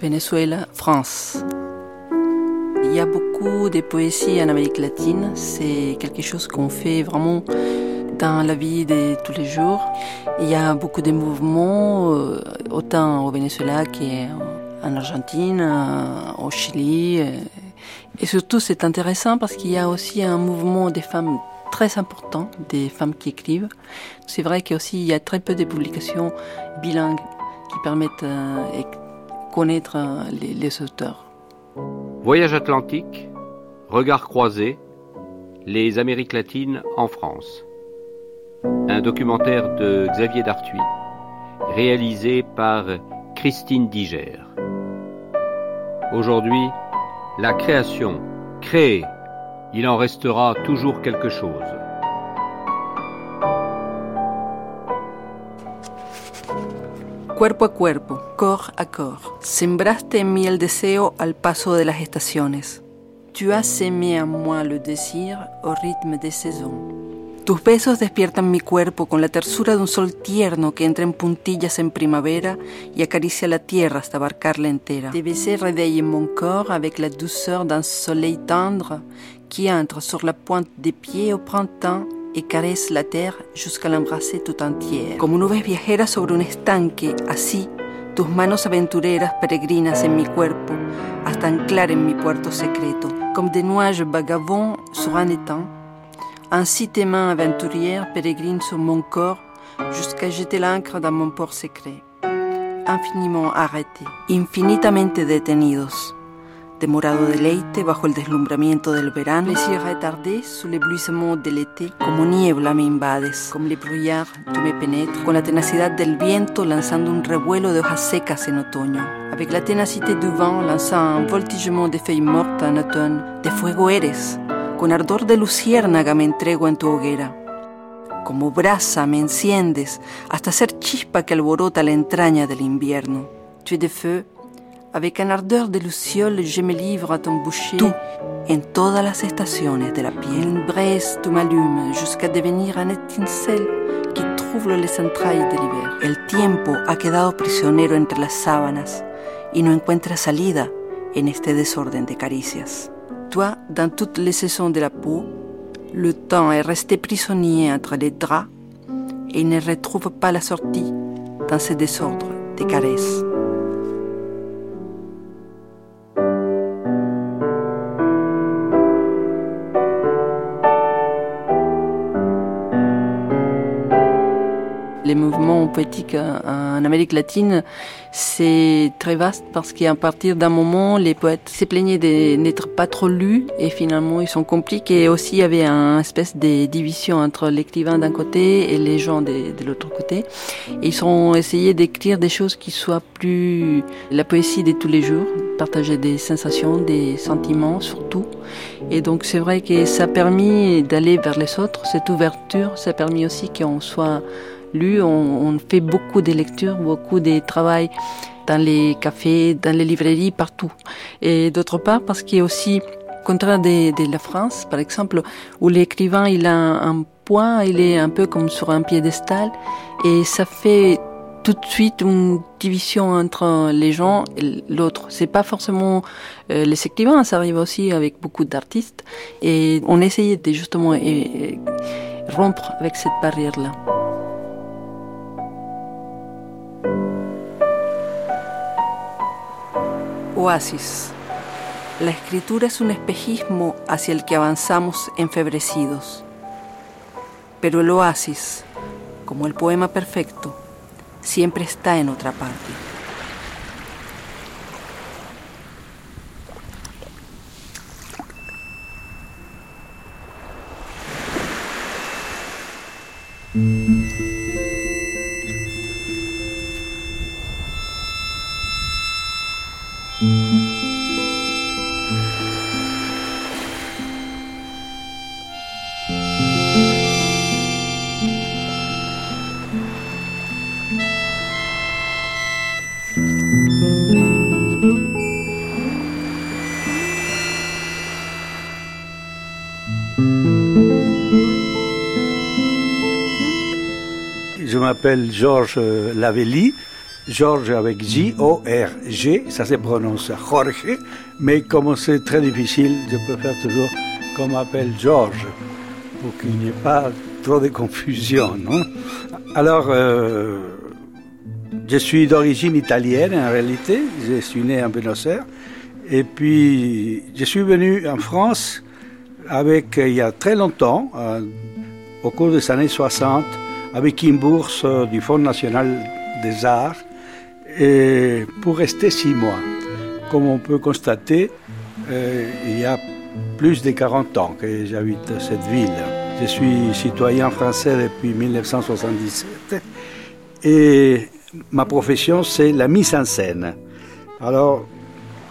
Venezuela, France. Il y a beaucoup de poésie en Amérique latine. C'est quelque chose qu'on fait vraiment dans la vie de tous les jours. Il y a beaucoup de mouvements, euh, autant au Venezuela qu'en Argentine, euh, au Chili. euh. Et surtout, c'est intéressant parce qu'il y a aussi un mouvement des femmes très important, des femmes qui écrivent. C'est vrai qu'aussi, il y a très peu de publications bilingues qui permettent euh. Voyage atlantique, regard croisé, les Amériques latines en France. Un documentaire de Xavier Dartuy, réalisé par Christine Diger. Aujourd'hui, la création. Créer, il en restera toujours quelque chose. Cuerpo a cuerpo, corps à corps, sembraste en mí el deseo al paso de las estaciones. Tu has semé en moi le désir au rythme des saisons. Tus besos despiertan mi cuerpo con la tersura de un sol tierno que entra en puntillas en primavera y acaricia la tierra hasta abarcarla entera. Tes baisers réveillent mon corps avec la douceur d'un soleil tendre qui entre sur la pointe des pieds au printemps et caresse la terre jusqu'à l'embrasser tout entière. Como nubes viajeras sobre un estanque, así tus manos aventureras peregrinas en mi cuerpo hasta anclar en mi puerto secreto. Comme des nuages vagabonds sur un étang, ainsi tes mains aventurières pérégrinent sur mon corps jusqu'à jeter l'ancre dans mon port secret. Infiniment arrêtés, infinitamente detenidos. Demorado deleite bajo el deslumbramiento del verano, les yeux retardés sous l'éblouissement de l'été, como niebla me invades, comme les brouillards tu me pénètres, con la tenacidad del viento lanzando un revuelo de hojas secas en otoño, avec la ténacité du vent lançant un voltigement de feuilles mortes en automne, de fuego eres, con ardor de luciérnaga me entrego en tu hoguera. Como brasa me enciendes hasta ser chispa que alborota la entraña del invierno. Tu es de feu, avec un ardeur de luciole je me livre à ton boucher. Tú, en todas las estaciones de la piel. Une braise tu m'allumes jusqu'à devenir un étincelle qui trouble les entrailles de l'hiver. El tiempo ha quedado prisionero entre las sábanas y no encuentra salida en este desorden de caricias. Toi, dans toutes les saisons de la peau, le temps est resté prisonnier entre les draps et il ne retrouve pas la sortie dans ce désordre de caresses. Les mouvements poétiques en Amérique latine, c'est très vaste parce qu'à partir d'un moment, les poètes se plaignaient de n'être pas trop lus et finalement ils sont compliqués. Et aussi, il y avait une espèce de division entre l'écrivain d'un côté et les gens de, l'autre côté. Ils ont essayé d'écrire des choses qui soient plus la poésie de tous les jours, partager des sensations, des sentiments surtout. Et donc c'est vrai que ça a permis d'aller vers les autres, cette ouverture, ça a permis aussi qu'on soit lu, on, fait beaucoup de lectures, beaucoup de travail dans les cafés, dans les librairies, partout. Et d'autre part, parce qu'il y a aussi, contraire de, la France, par exemple, où l'écrivain, il a un, point, il est un peu comme sur un piédestal, et ça fait tout de suite une division entre les gens et l'autre. C'est pas forcément euh, les écrivains, ça arrive aussi avec beaucoup d'artistes, et on essayait de justement et rompre avec cette barrière-là. Oasis. La escritura es un espejismo hacia el que avanzamos enfebrecidos. Pero el oasis, como el poema perfecto, siempre está en otra parte. Je m'appelle Georges Lavelli. Georges avec J-O-R-G, ça se prononce Jorge, mais comme c'est très difficile, je préfère toujours qu'on m'appelle Georges, pour qu'il n'y ait pas trop de confusion. Non Alors, euh, je suis d'origine italienne en réalité, je suis né en Buenos Aires, et puis je suis venu en France avec, il y a très longtemps, euh, au cours des années 60, avec une bourse du Fonds national des arts pour rester six mois. Comme on peut constater, euh, il y a plus de 40 ans que j'habite cette ville. Je suis citoyen français depuis 1977 et ma profession c'est la mise en scène. Alors,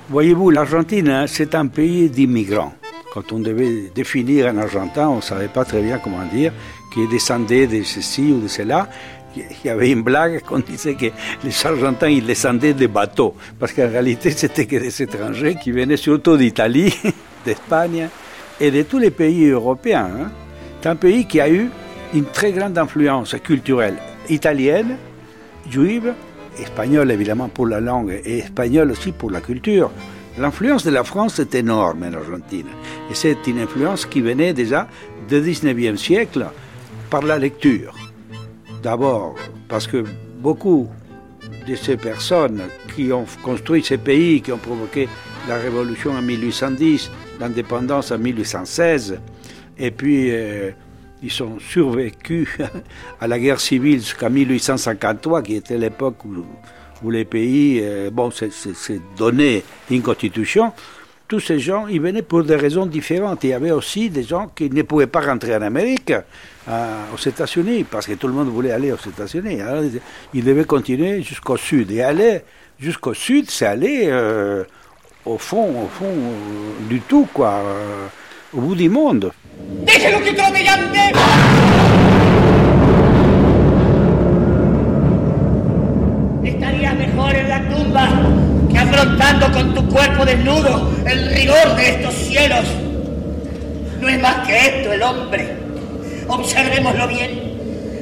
voyez-vous, l'Argentine, hein, c'est un pays d'immigrants. Quand on devait définir un Argentin, on ne savait pas très bien comment dire, qui descendait de ceci ou de cela il y avait une blague qu'on disait que les Argentins ils descendaient des bateaux, parce qu'en réalité c'était que des étrangers qui venaient surtout d'Italie, d'Espagne et de tous les pays européens. Hein. C'est un pays qui a eu une très grande influence culturelle italienne, juive, espagnole évidemment pour la langue et espagnole aussi pour la culture. L'influence de la France est énorme en Argentine. Et c'est une influence qui venait déjà du 19e siècle par la lecture. D'abord parce que beaucoup de ces personnes qui ont construit ces pays, qui ont provoqué la révolution en 1810, l'indépendance en 1816, et puis euh, ils ont survécu à la guerre civile jusqu'en 1853, qui était l'époque où, les pays, euh, bon, c'est donné une constitution tous ces gens, ils venaient pour des raisons différentes. Il y avait aussi des gens qui ne pouvaient pas rentrer en Amérique, euh, aux États-Unis, parce que tout le monde voulait aller aux États-Unis. Alors, ils devaient continuer jusqu'au sud. Et aller jusqu'au sud, c'est aller euh, au fond, au fond euh, du tout, quoi, au bout du monde. Con tu cuerpo desnudo el rigor de estos cielos. No es más que esto el hombre. Observémoslo bien.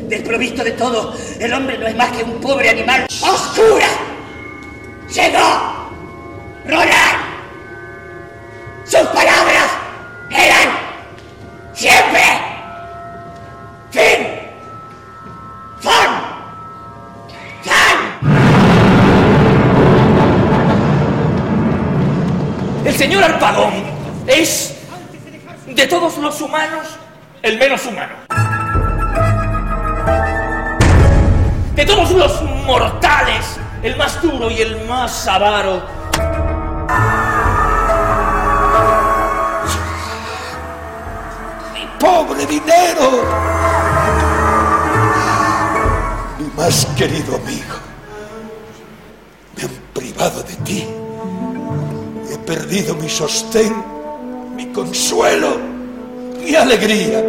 Desprovisto de todo, el hombre no es más que un pobre animal oscura. Llegó Roland. Sus palabras eran siempre señor Alpadón es, de todos los humanos, el menos humano. De todos los mortales, el más duro y el más avaro. Mi pobre dinero. Mi más querido amigo. Me han privado de ti perdido mi sostén, mi consuelo, mi alegría.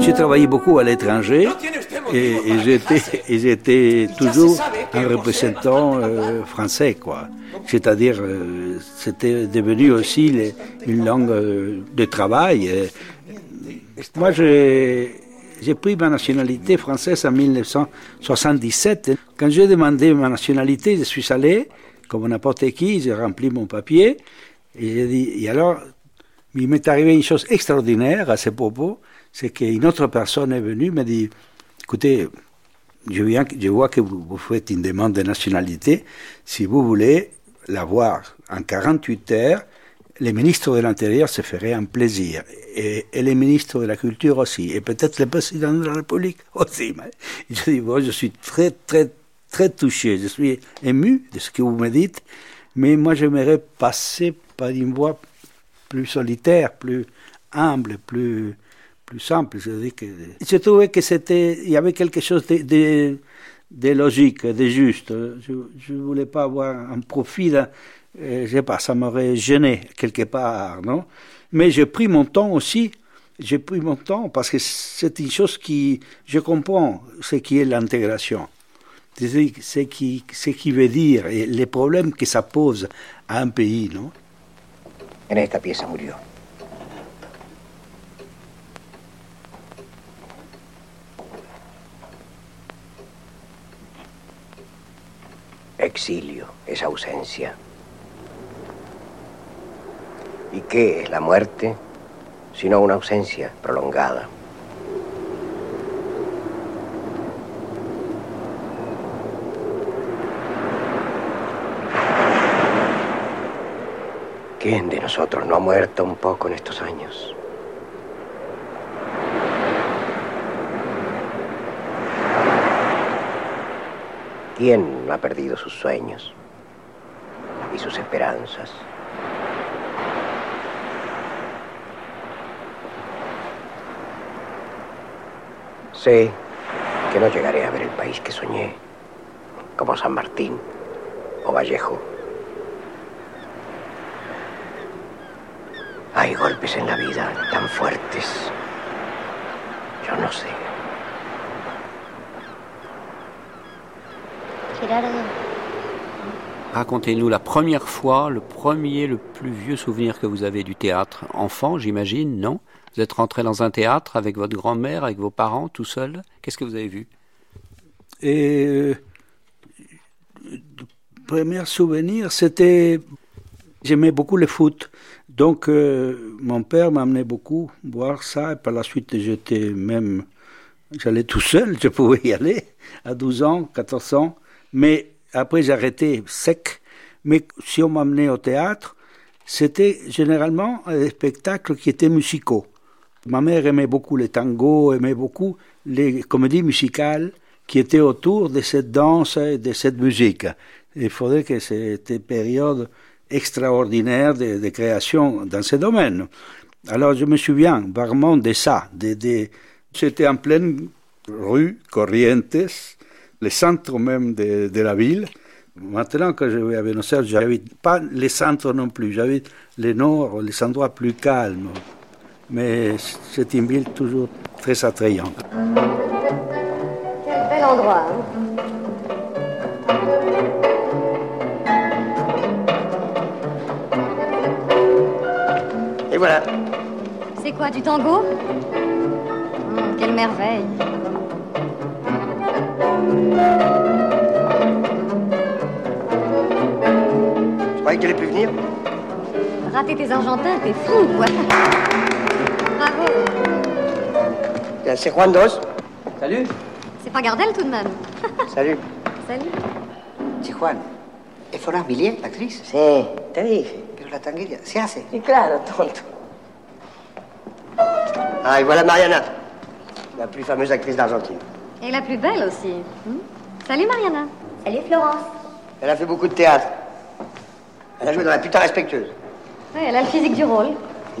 J'ai travaillé beaucoup à l'étranger et, et j'étais toujours un représentant euh, français, quoi. C'est-à-dire, euh, c'était devenu aussi une langue euh, de travail. moi, j'ai pris ma nationalité française en 1977. Quand j'ai demandé ma nationalité, je suis allé comme n'importe qui, j'ai rempli mon papier et j'ai dit, et alors, il m'est arrivé une chose extraordinaire à ce propos, c'est qu'une autre personne est venue, m'a dit, écoutez, je, vois que vous, faites une demande de nationalité, si vous voulez l'avoir en 48 heures, les ministres de l'Intérieur se feraient un plaisir, et, les ministres de la Culture aussi, et peut-être le président de la République aussi. Je dis, bon, je suis très, très, très touché, je suis ému de ce que vous me dites, mais moi j'aimerais passer par une voie plus solitaire, plus humble, plus, plus simple. Je, que, je trouvais que y avait quelque chose de, de, logique, de juste. Je ne voulais pas avoir un profil, euh, je sais pas, ça m'aurait gêné quelque part, non? Mais j'ai pris mon temps aussi j'ai pris mon temps parce que c'est une chose qui, je comprends ce qui est l'intégration ce qui, ce qui veut dire les problèmes que ça pose a un pays, ¿no? En esta pieza murió. Exilio es ausencia. ¿Y qué es la muerte? Sino una ausencia prolongada. ¿Quién de nosotros no ha muerto un poco en estos años? ¿Quién no ha perdido sus sueños y sus esperanzas? Sé que no llegaré a ver el país que soñé, como San Martín o Vallejo. Hay golpes en la vida tan fuertes. Yo no sé. Gerardo, Racontez-nous la première fois, le premier, le plus vieux souvenir que vous avez du théâtre. Enfant, j'imagine, non? Vous êtes rentré dans un théâtre avec votre grand-mère, avec vos parents, tout seul? Qu'est-ce que vous avez vu? Et euh, le premier souvenir, c'était. J'aimais beaucoup le foot. Donc, euh, mon père m'amenait beaucoup voir ça. Et par la suite, j'étais même. J'allais tout seul, je pouvais y aller à 12 ans, 14 ans. Mais après, arrêté sec. Mais si on m'amenait au théâtre, c'était généralement des spectacles qui étaient musicaux. Ma mère aimait beaucoup les tangos, aimait beaucoup les comédies musicales qui étaient autour de cette danse et de cette musique. Il faudrait que une période extraordinaire de, de, création dans ce domaine. Alors je me souviens vraiment de ça. C'était en pleine rue Corrientes, le centre même de, la ville. Maintenant que je vais à Buenos Aires, j'habite pas les centres non plus, j'habite le nord, les endroits plus calmes. Mais c'est une ville toujours très attrayante. quel bel endroit. hein. Voilà. C'est quoi, du tango Hum, Quelle merveille. Je croyais que tu allais plus venir. Rater tes Argentins, t'es fou, quoi. Bravo. C'est Juan Dos. Salut. C'est pas Gardel tout de même. Salut. Salut. Sí, Juan. ¿Es Florence Millier, la actriz? Sí, te dije. La tanguería, ¿se hace? Y claro, tonto. Ah, et voilà Mariana, la plus fameuse actrice d'Argentine. Et la plus belle aussi. Hum Salut Mariana. Salut Florence. Elle a fait beaucoup de théâtre. Elle a joué dans La putain respectueuse. Ouais, elle a le physique du rôle.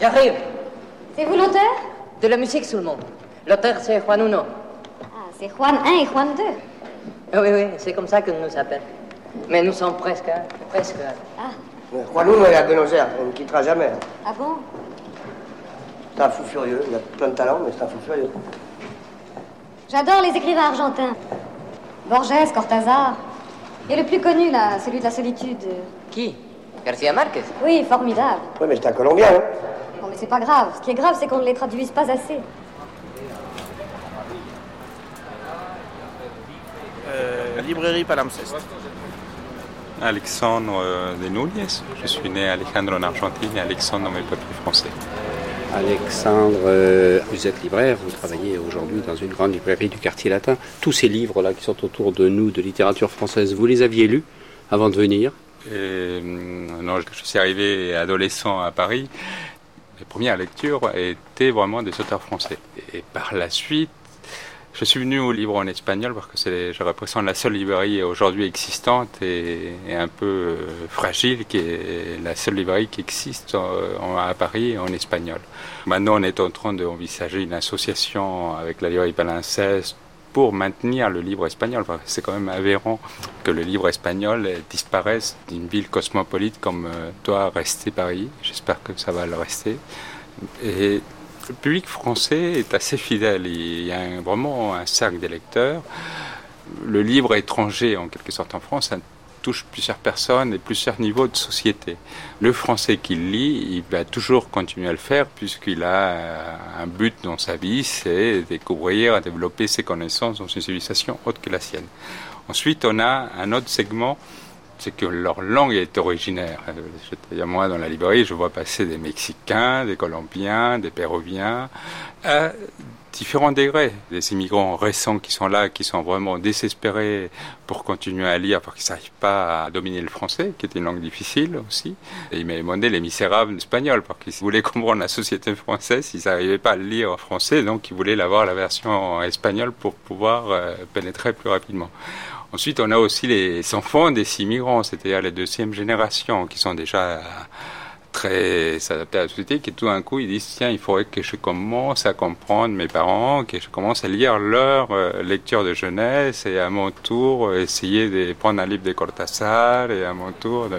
J'arrive. C'est vous l'auteur? De la musique sous le monde. L'auteur, c'est Juan Uno. Ah, c'est Juan 1 et Juan 2. Ah oui, oui, c'est comme ça qu'on nous appelle. Mais nous sommes presque, hein, presque. Ah, Euh, Juan Uno, il est à Buenos Aires. Elle ne quittera jamais. ah bon? C'est un fou furieux. Il a plein de talent, mais c'est un fou furieux. J'adore les écrivains argentins. Borges, Cortázar. Et le plus connu, là, celui de la solitude. Qui? Garcia Marquez Oui, formidable. Oui, mais c'est un Colombien, hein. Non, mais c'est pas grave. Ce qui est grave, c'est qu'on ne les traduise pas assez. Euh, librairie Palimpseste. Alexandre euh, de Núñez. Je suis né Alejandro en Argentine et Alexandre dans mes peuples français. Alexandre, euh, vous êtes libraire, vous travaillez aujourd'hui dans une grande librairie du quartier latin. Tous ces livres-là qui sont autour de nous de littérature française, vous les aviez lus avant de venir? Et, hum, non, je suis arrivé adolescent à Paris. Les premières lectures étaient vraiment des auteurs français. Et par la suite, je suis venu au livre en espagnol parce que c'est, je représente la seule librairie aujourd'hui existante et, un peu euh, fragile, qui est la seule librairie qui existe euh, à Paris en espagnol. Maintenant, on est en train d'envisager une association avec la librairie Palimpseste pour maintenir le livre espagnol. C'est quand même aberrant que le livre espagnol disparaisse d'une ville cosmopolite comme euh, doit rester Paris. J'espère que ça va le rester. Le public français est assez fidèle. Il y a vraiment un cercle des lecteurs. Le livre étranger, en quelque sorte, en France, touche plusieurs personnes et plusieurs niveaux de société. Le français qu'il lit, il va toujours continuer à le faire puisqu'il a euh, un but dans sa vie, c'est découvrir, développer ses connaissances dans une civilisation autre que la sienne. Ensuite, on a un autre segment c'est que leur langue est originaire. Euh, moi, dans la librairie, je vois passer des Mexicains, des Colombiens, des Péruviens, à différents degrés. Des immigrants récents qui sont là, qui sont vraiment désespérés pour continuer à lire parce qu'ils n'arrivent pas à dominer le français, qui est une langue difficile aussi. Et ils m'avaient demandé Les Misérables espagnols, parce qu'ils voulaient comprendre la société française, ils n'arrivaient pas à lire en français, donc ils voulaient l'avoir la version espagnole pour pouvoir euh, pénétrer plus rapidement. Ensuite, on a aussi les enfants des immigrants, c'est-à-dire les deuxième génération, qui sont déjà très adaptés à la société, qui tout d'un coup ils disent tiens, il faudrait que je commence à comprendre mes parents, que je commence à lire leur euh, lecture de jeunesse et à mon tour essayer de prendre un livre de Cortázar et à mon tour de,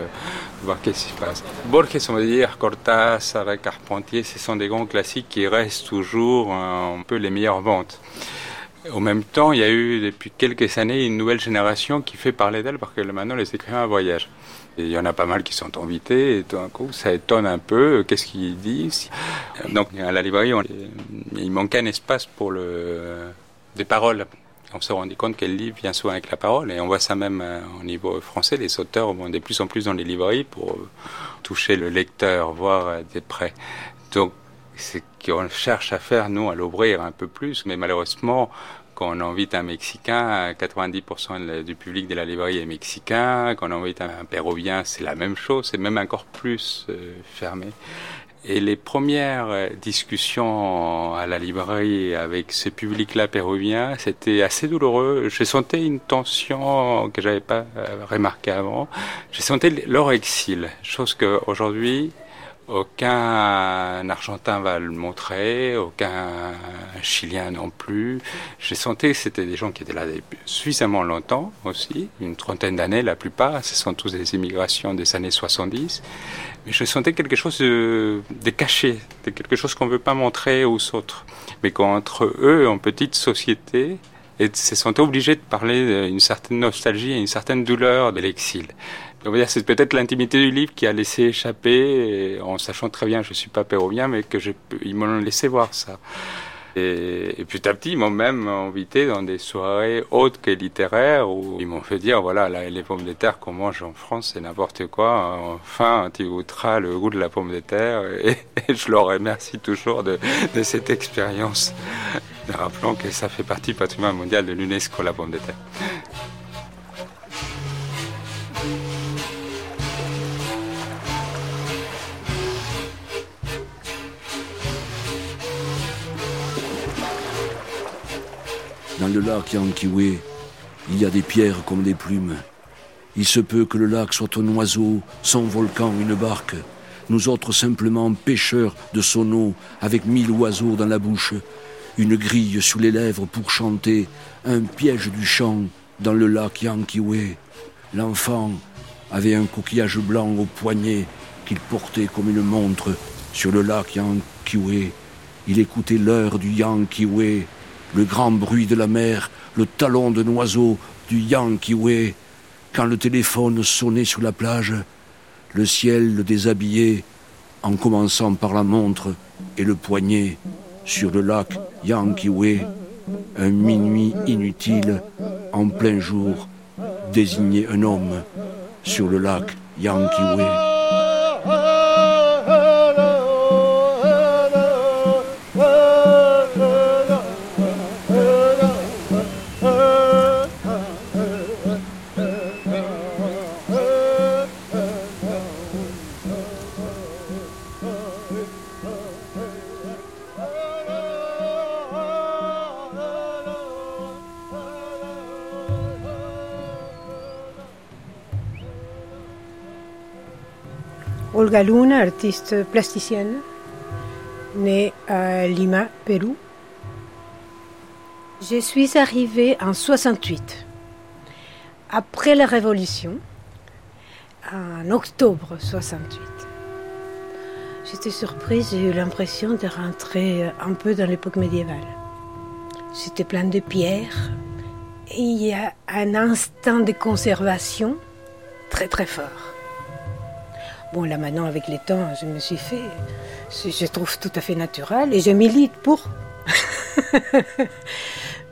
voir qu'est-ce qui se passe. Borges, on va dire, Cortázar Carpentier, ce sont des grands classiques qui restent toujours un peu les meilleures ventes. Au même temps, il y a eu depuis quelques années une nouvelle génération qui fait parler d'elle parce que maintenant les écrivains voyagent. Et il y en a pas mal qui sont invités et tout d'un coup ça étonne un peu qu'est-ce qu'ils disent. Donc à la librairie, il manquait un espace pour le, des paroles. On se rendit compte que le livre vient souvent avec la parole et on voit ça même euh, au niveau français. Les auteurs vont de plus en plus dans les librairies pour toucher le lecteur, voir des près. Donc c'est qu'on cherche à faire, nous, à l'ouvrir un peu plus, mais malheureusement, quand on invite un Mexicain, 90% du public de la librairie est mexicain. Quand on invite un Péruvien, c'est la même chose, c'est même encore plus euh, fermé. Et les premières euh, discussions à la librairie avec ce public-là péruvien, c'était assez douloureux. Je sentais une tension que j'avais pas euh, remarquée avant. Je sentais leur exil, chose qu'aujourd'hui, aucun Argentin va le montrer, aucun Chilien non plus. J'ai senti que c'était des gens qui étaient là suffisamment longtemps aussi, une trentaine d'années la plupart, ce sont tous des immigrations des années 70. Mais je sentais quelque chose de, caché, de quelque chose qu'on ne veut pas montrer aux autres. Mais qu'entre eux, en petite société, et se sentaient obligés de parler d'une certaine nostalgie et une certaine douleur de l'exil c'est peut-être l'intimité du livre qui a laissé échapper, en sachant très bien que je ne suis pas péruvien, mais que ils m'ont laissé voir ça. Et, petit à petit, ils m'ont même invité dans des soirées autres que littéraires où ils m'ont fait dire voilà, les pommes de terre qu'on mange en France, c'est n'importe quoi. Enfin, tu goûteras le goût de la pomme de terre. Et, je leur remercie toujours de, de cette expérience. Rappelons que ça fait partie du patrimoine mondial de l'UNESCO, la pomme de terre. Dans le lac Yankiwe, il y a des pierres comme des plumes. Il se peut que le lac soit un oiseau, son volcan une barque. Nous autres simplement pêcheurs de son eau, avec mille oiseaux dans la bouche, une grille sous les lèvres pour chanter, un piège du chant dans le lac Yankiwe. L'enfant avait un coquillage blanc au poignet qu'il portait comme une montre sur le lac Yankiwe. Il écoutait l'heure du Yankiwe le grand bruit de la mer, le talon de oiseau du Yankiwe, quand le téléphone sonnait sur la plage, le ciel le déshabillait, en commençant par la montre et le poignet, sur le lac Yankiwe, un minuit inutile, en plein jour, désignait un homme sur le lac Yankiwe. Olga artiste plasticienne, née à Lima, Pérou. Je suis arrivée en 68, après la Révolution, en octobre 68. J'étais surprise, j'ai eu l'impression de rentrer un peu dans l'époque médiévale. C'était plein de pierres, et il y a un instant de conservation très très fort. Bon, là maintenant, avec les temps, je me suis fait, je trouve tout à fait naturel et je milite pour.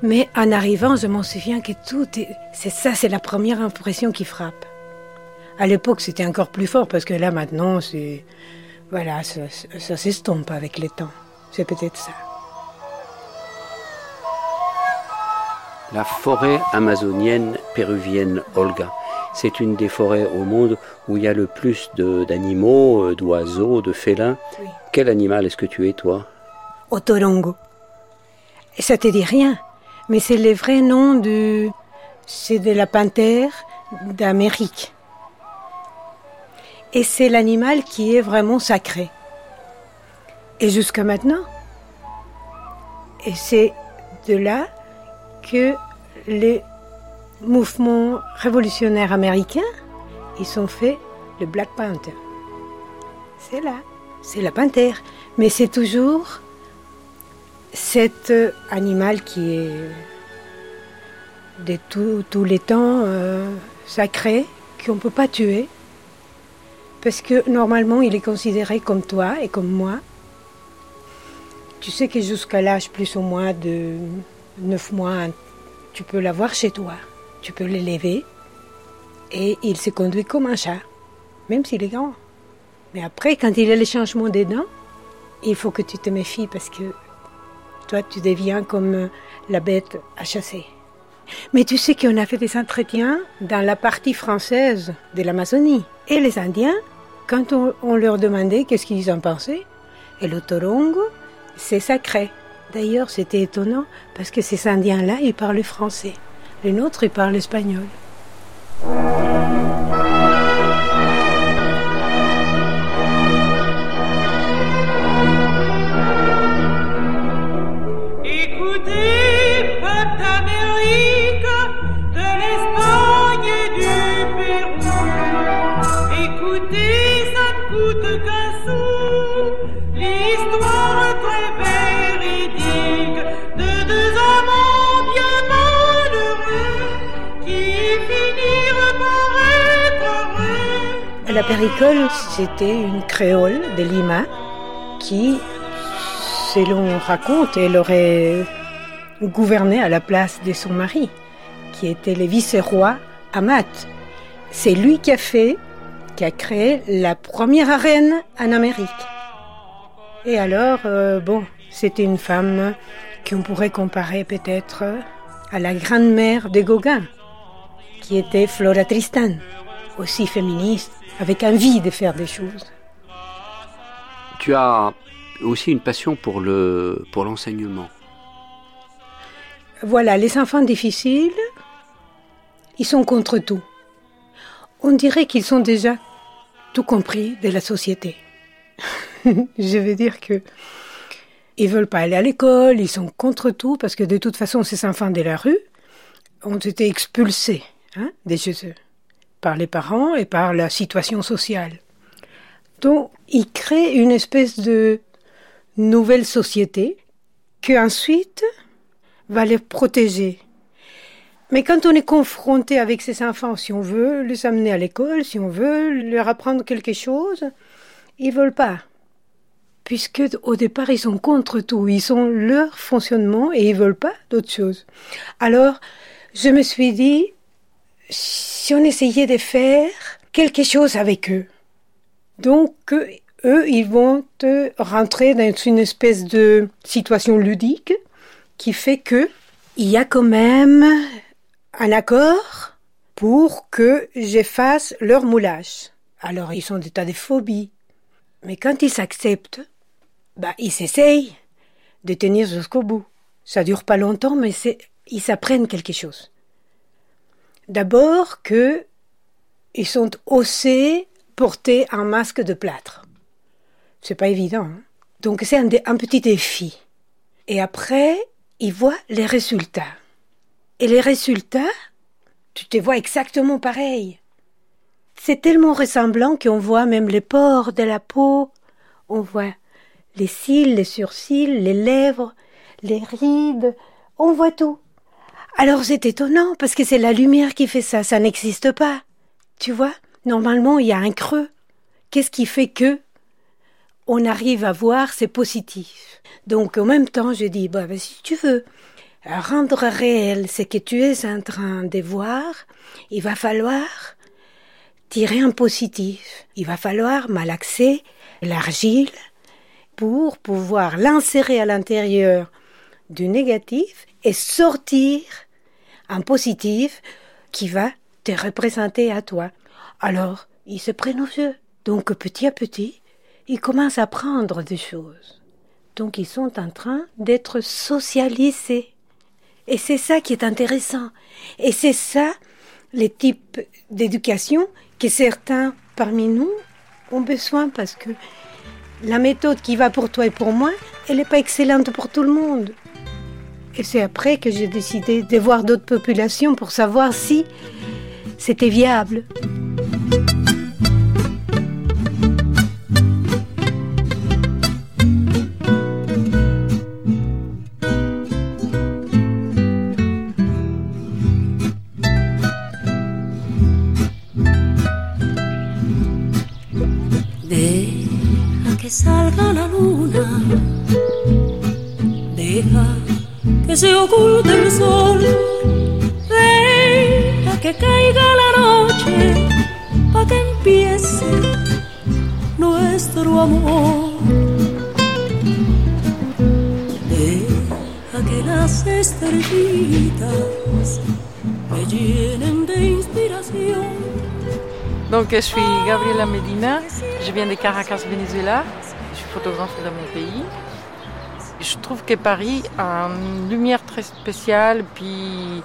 Mais en arrivant, je m'en souviens que tout est, c'est ça, c'est la première impression qui frappe. À l'époque, c'était encore plus fort parce que là, maintenant, c'est, voilà, ça, ça s'estompe avec les temps. C'est peut-être ça. La forêt amazonienne péruvienne Olga, c'est une des forêts au monde où il y a le plus d'animaux, euh, d'oiseaux, de félins. Quel animal est-ce que tu es, toi? Otorongo. Ça te dit rien, mais c'est le vrai nom de... C'est de la panthère d'Amérique. Et c'est l'animal qui est vraiment sacré. Et jusqu'à maintenant. Et c'est de là que les mouvements révolutionnaires américains, ils sont fait le Black Panther. C'est là, c'est la panthère. Mais c'est toujours cet animal qui est de tous les temps euh, sacré, qu'on ne peut pas tuer, parce que normalement il est considéré comme toi et comme moi. Tu sais que jusqu'à l'âge plus ou moins de 9 mois, tu peux l'avoir chez toi. Tu peux l'élever et il se conduit comme un chat, même s'il est grand. Mais après, quand il a le changement des dents, il faut que tu te méfies parce que toi, tu deviens comme la bête à chasser. Mais tu sais qu'on a fait des entretiens dans la partie française de l'Amazonie. Et les Indiens, quand on, leur demandait qu'est-ce qu'ils en pensaient, et le torongo, c'est sacré. D'ailleurs, c'était étonnant parce que ces Indiens-là, ils parlent français. Les nôtres, ils parlent espagnol. La Péricole, c'était une créole de Lima qui, selon raconte, elle aurait gouverné à la place de son mari, qui était le vice-roi Amat. C'est lui qui a fait, qui a créé la première arène en Amérique. Et alors, euh, bon, c'était une femme qu'on pourrait comparer peut-être à la grande-mère de Gauguin, qui était Flora Tristan, aussi féministe, avec envie de faire des choses. Tu as aussi une passion pour le pour l'enseignement. Voilà, les enfants difficiles, ils sont contre tout. On dirait qu'ils sont déjà tout compris de la société. Je veux dire que ils veulent pas aller à l'école, ils sont contre tout parce que de toute façon ces enfants de la rue ont été expulsés hein, des chez eux par les parents et par la situation sociale. Donc, il crée une espèce de nouvelle société qui ensuite va les protéger. Mais quand on est confronté avec ces enfants, si on veut les amener à l'école, si on veut leur apprendre quelque chose, ils veulent pas. Puisque au départ, ils sont contre tout. Ils sont leur fonctionnement et ils veulent pas d'autre chose. Alors, je me suis dit, si on essayait de faire quelque chose avec eux. Donc, eux, ils vont rentrer dans une espèce de situation ludique qui fait que il y a quand même un accord pour que j'efface leur moulage. Alors, ils sont des tas de phobies. Mais quand ils s'acceptent, bah, ils s'essayent de tenir jusqu'au bout. Ça dure pas longtemps, mais ils s'apprennent quelque chose. D'abord que ils sont osés porter un masque de plâtre. C'est pas évident. Hein. Donc c'est un, un, petit défi. Et après, ils voient les résultats. Et les résultats, tu te vois exactement pareil. C'est tellement ressemblant qu'on voit même les pores de la peau, on voit les cils, les sourcils, les lèvres, les rides, on voit tout. Alors c'est étonnant parce que c'est la lumière qui fait ça, ça n'existe pas. Tu vois normalement, il y a un creux. Qu'est-ce qui fait que on arrive à voir, c'est positif? Donc, en même temps, je dis, bah, si tu veux rendre réel ce que tu es en train de voir, il va falloir tirer un positif. Il va falloir malaxer l'argile pour pouvoir l'insérer à l'intérieur du négatif et sortir un positif qui va te représenter à toi. Alors, ils se prennent au jeu. Donc, petit à petit, ils commencent à prendre des choses. Donc, ils sont en train d'être socialisés. Et c'est ça qui est intéressant. Et c'est ça, les types d'éducation que certains parmi nous ont besoin parce que la méthode qui va pour toi et pour moi, elle n'est pas excellente pour tout le monde. Et c'est après que j'ai décidé de voir d'autres populations pour savoir si c'était viable. Je suis Gabriela Medina, je viens de Caracas, Venezuela, je suis photographe dans mon pays. Je trouve que Paris a une lumière très spéciale, puis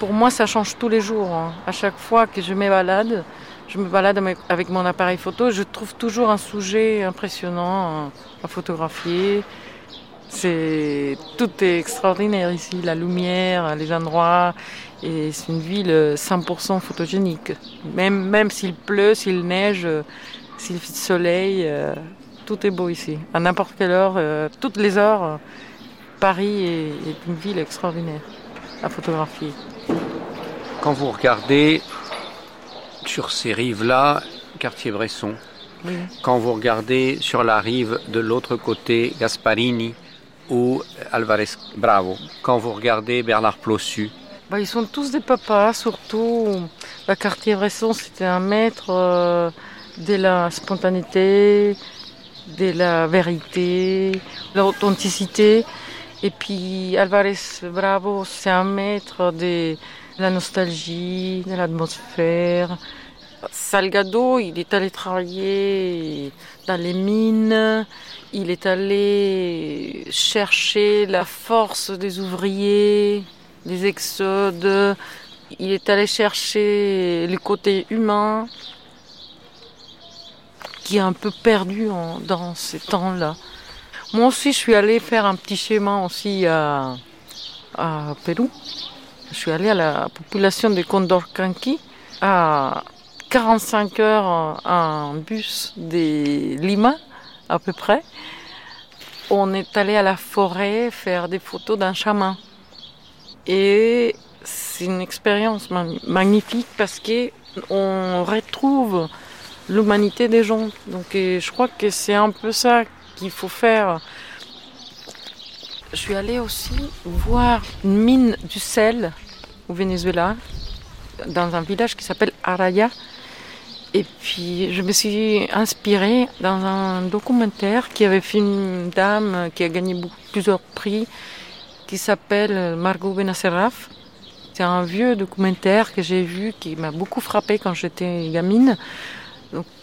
pour moi ça change tous les jours. Hein. À chaque fois que je me balade, je me balade avec mon appareil photo, je trouve toujours un sujet impressionnant à photographier. Tout est extraordinaire ici, la lumière, les endroits, et c'est une ville 100% photogénique. Même, même s'il pleut, s'il neige, s'il fait soleil, euh, tout est beau ici. À n'importe quelle heure, euh, toutes les heures, Paris est, une ville extraordinaire à photographier. Quand vous regardez sur ces rives-là, quartier Bresson, quand vous regardez sur la rive de l'autre côté, Gasparini ou Alvarez Bravo, quand vous regardez Bernard Plossu, bah, ils sont tous des papas, surtout. La Cartier-Bresson, c'était un maître euh, de la spontanéité, de la vérité, de l'authenticité. Et puis Alvarez Bravo, c'est un maître de la nostalgie, de l'atmosphère. Salgado, il est allé travailler dans les mines, il est allé chercher la force des ouvriers, des exodes. Il est allé chercher le côté humain qui est un peu perdu dans ces temps-là. Moi aussi, je suis allée faire un petit schéma aussi à, Pérou. Je suis allée à la population de Condor Canqui à 45 heures en bus de Lima à peu près. On est allé à la forêt faire des photos d'un chaman. Et c'est une expérience magnifique parce qu'on retrouve l'humanité des gens. Donc je crois que c'est un peu ça qu'il faut faire. Je suis allée aussi voir une mine du sel au Venezuela, dans un village qui s'appelle Araya. Et puis je me suis inspirée dans un documentaire qui avait fait une dame qui a gagné plusieurs prix qui s'appelle Margot Benacerraf. C'est un vieux documentaire que j'ai vu qui m'a beaucoup frappé quand j'étais gamine.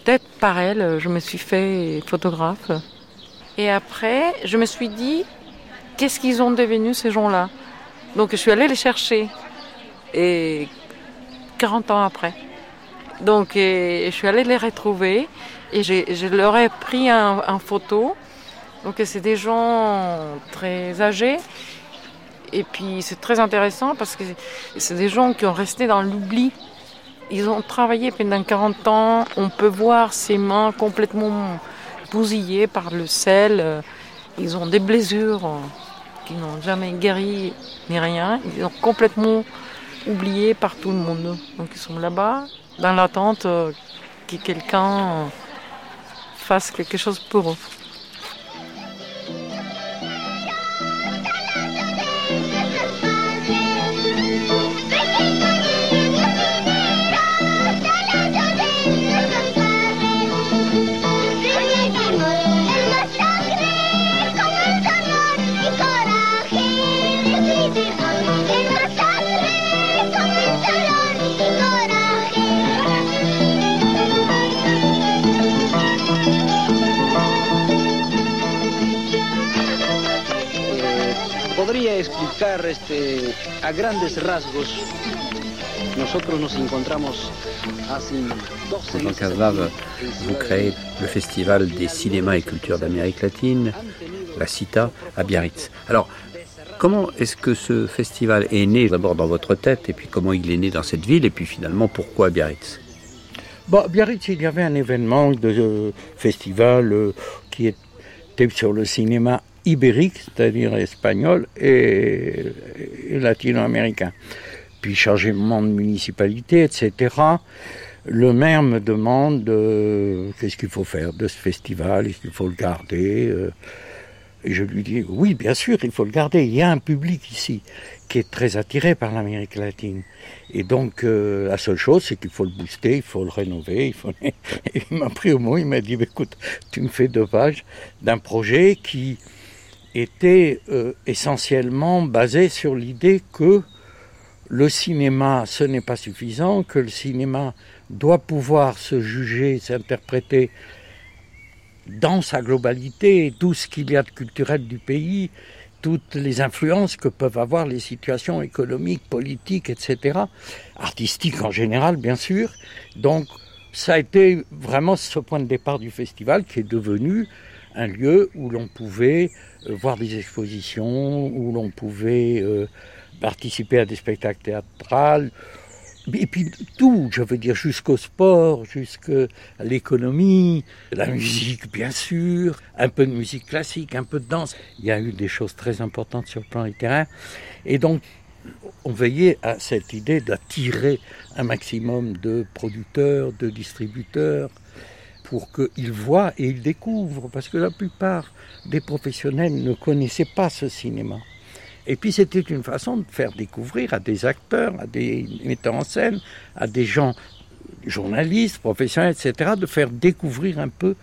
Peut-être par elle, je me suis fait photographe. Et après, je me suis dit, qu'est-ce qu'ils ont devenu ces gens-là? Donc je suis allée les chercher. Et 40 ans après. Donc je suis allée les retrouver et je leur ai pris un, un photo. Donc c'est des gens très âgés et puis c'est très intéressant parce que c'est des gens qui ont resté dans l'oubli. Ils ont travaillé pendant 40 ans. On peut voir ses mains complètement bousillées par le sel. Ils ont des blessures qui n'ont jamais guéri ni rien. Ils sont complètement oubliés par tout le monde. Donc ils sont là-bas, dans l'attente que quelqu'un fasse quelque chose pour eux. Podría explicar este, a grandes rasgos. Nosotros nos encontramos hace 12 Jean Caslave, vous créez le Festival des cinémas et cultures d'Amérique latine, la CITA, à Biarritz. Alors, comment est-ce que ce festival est né d'abord dans votre tête, et puis comment il est né dans cette ville, et puis finalement pourquoi Biarritz? Bon, Biarritz, il y avait un événement de euh, festival euh, qui était sur le cinéma ibérique, c'est-à-dire espagnol et, latino-américain. Puis changement de municipalité, etc. Le maire me demande euh, qu'est-ce qu'il faut faire de ce festival, est-ce qu'il faut le garder euh, Et je lui dis oui, bien sûr, il faut le garder. Il y a un public ici qui est très attiré par l'Amérique latine. Et donc, euh, la seule chose, c'est qu'il faut le booster, il faut le rénover. Il, il m'a pris au mot, il m'a dit écoute, tu me fais deux pages d'un projet qui était euh, essentiellement basé sur l'idée que le cinéma, ce n'est pas suffisant, que le cinéma doit pouvoir se juger, s'interpréter dans sa globalité, tout ce qu'il y a de culturel du pays, toutes les influences que peuvent avoir les situations économiques, politiques, etc., artistiques en général, bien sûr. Donc, ça a été vraiment ce point de départ du festival qui est devenu un lieu où l'on pouvait euh, voir des expositions, où l'on pouvait euh, participer à des spectacles théâtrales, et puis tout, je veux dire, jusqu'au sport, jusqu'à l'économie, la musique, bien sûr, un peu de musique classique, un peu de danse. Il y a eu des choses très importantes sur le plan littéraire. Et donc, on veillait à cette idée d'attirer un maximum de producteurs, de distributeurs, pour qu'ils voient et ils découvrent, parce que la plupart des professionnels ne connaissaient pas ce cinéma. Et puis c'était une façon de faire découvrir à des acteurs, à des metteurs en scène, à des gens, journalistes, professionnels, etc., de faire découvrir un peu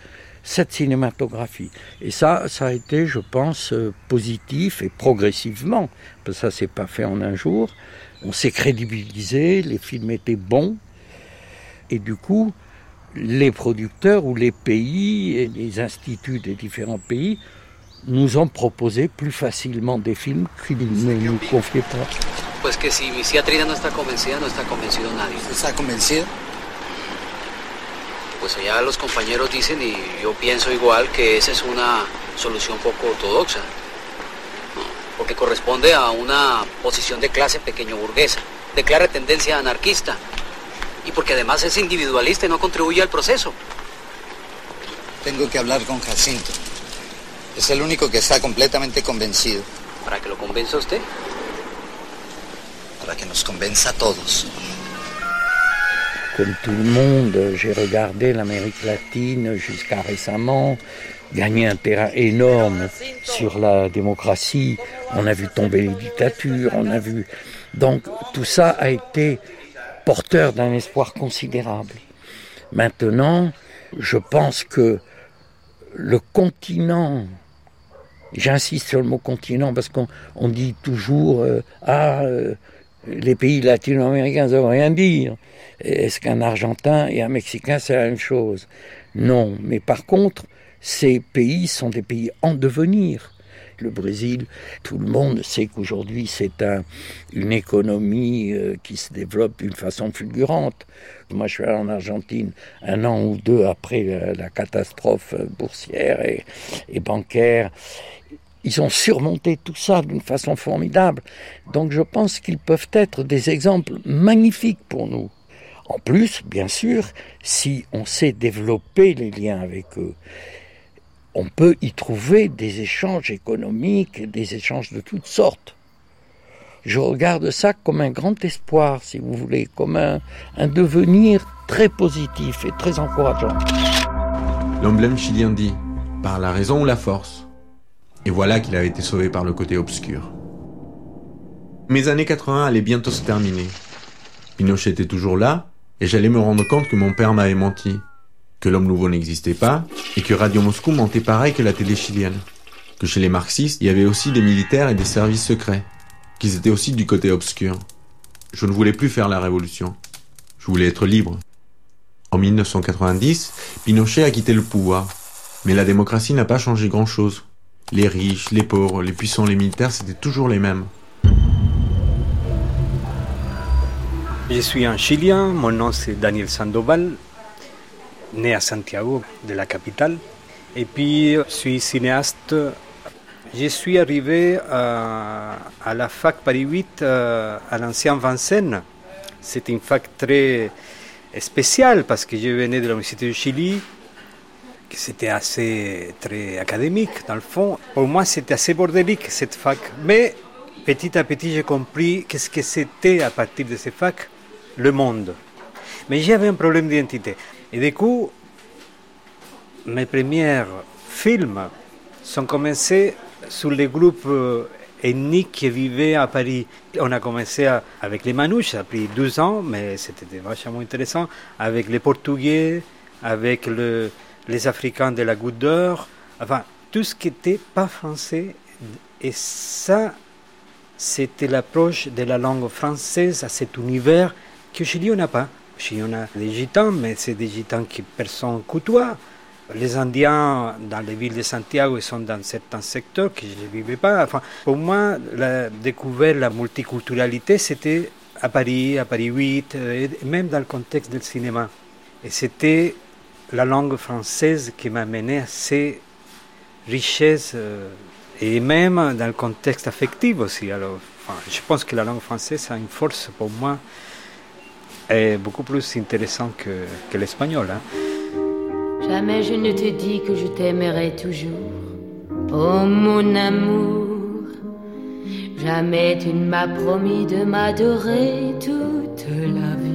cette cinématographie. Et ça, ça a été, je pense, euh, positif et progressivement, parce que ça s'est pas fait en un jour. On s'est crédibilisé, les films étaient bons, et du coup, les producteurs ou les pays et les instituts des différents pays nous ont proposé plus facilement des films qu'ils ne nous confiaient pas. Pues que si mi tía Trina no está convencida, no está convencido nadie. ¿Está convencido? Pues allá los compañeros dicen, y yo pienso igual, que esa es una solución poco ortodoxa. ¿no? Porque corresponde a una posición de clase pequeño burguesa, de clara tendencia anarquista, y porque además es individualista y no contribuye al proceso. Tengo que hablar con Jacinto. Es el único que está completamente convencido. ¿Para que lo convenza usted? Para que nos convenza a todos. Comme tout le monde, j'ai regardé l'Amérique latine jusqu'à récemment gagner un terrain énorme sur la démocratie. On a vu tomber les dictatures, on a vu. Donc tout ça a été porteur d'un espoir considérable. Maintenant, je pense que le continent J'insiste sur le mot continent parce qu'on on dit toujours euh, Ah, euh, les pays latino-américains, ne veut rien dire. Est-ce qu'un Argentin et un Mexicain, c'est la même chose? Non. Mais par contre, ces pays sont des pays en devenir. Le Brésil, tout le monde sait qu'aujourd'hui c'est un, une économie euh, qui se développe d'une façon fulgurante. Moi je suis allé en Argentine un an ou deux après la, la catastrophe boursière et, et bancaire ils ont surmonté tout ça d'une façon formidable. Donc je pense qu'ils peuvent être des exemples magnifiques pour nous. En plus, bien sûr, si on sait développer les liens avec eux, on peut y trouver des échanges économiques, des échanges de toutes sortes. Je regarde ça comme un grand espoir, si vous voulez, comme un, devenir très positif et très encourageant. L'emblème chilien dit par la raison ou la force. Et voilà qu'il avait été sauvé par le côté obscur. Mes années 80 allaient bientôt se terminer. Pinochet était toujours là, et j'allais me rendre compte que mon père m'avait menti, que l'homme nouveau n'existait pas, et que Radio Moscou mentait pareil que la télé chilienne, que chez les marxistes, il y avait aussi des militaires et des services secrets, qu'ils étaient aussi du côté obscur. Je ne voulais plus faire la révolution. Je voulais être libre. En 1990, Pinochet a quitté le pouvoir. Mais la démocratie n'a pas changé grand-chose. Les riches, les pauvres, les puissants, les militaires, c'était toujours les mêmes. Je suis un Chilien, mon nom c'est Daniel Sandoval, né à Santiago, de la capitale. Et puis, je suis cinéaste. Je suis arrivé à, à la fac Paris 8, euh, à l'ancien Vincennes. C'est une fac très spéciale parce que je venais de l'Université du Chili, que c'était assez très académique dans le fond. Pour moi, c'était assez bordélique cette fac. Mais petit à petit, j'ai compris qu'est-ce que c'était à partir de cette fac, le monde. Mais j'avais un problème d'identité. Et du coup, mes premiers films sont commencés sur les groupes ethniques qui vivaient à Paris. On a commencé avec les Manouches, ça a pris 12 ans, mais c'était vachement intéressant, avec les Portugais, avec le, les Africains de la Goutte enfin, tout ce qui n'était pas français. Et ça, c'était l'approche de la langue française à cet univers que Chili, on n'a pas. Chili, on a des gitans, mais c'est des gitans que personne côtoie. Les Indiens dans les villes de Santiago ils sont dans certains secteurs que je ne vivais pas. Enfin, pour moi, la découverte, la multiculturalité, c'était à Paris, à Paris 8, et même dans le contexte du cinéma. Et c'était la langue française qui m'a mené à ces richesses, et même dans le contexte affectif aussi. Alors, je pense que la langue française a une force pour moi est beaucoup plus intéressante que, que l'espagnol. Hein. Jamais je ne te dis que je t'aimerai toujours. Oh mon amour, jamais tu ne m'as promis de m'adorer toute la vie.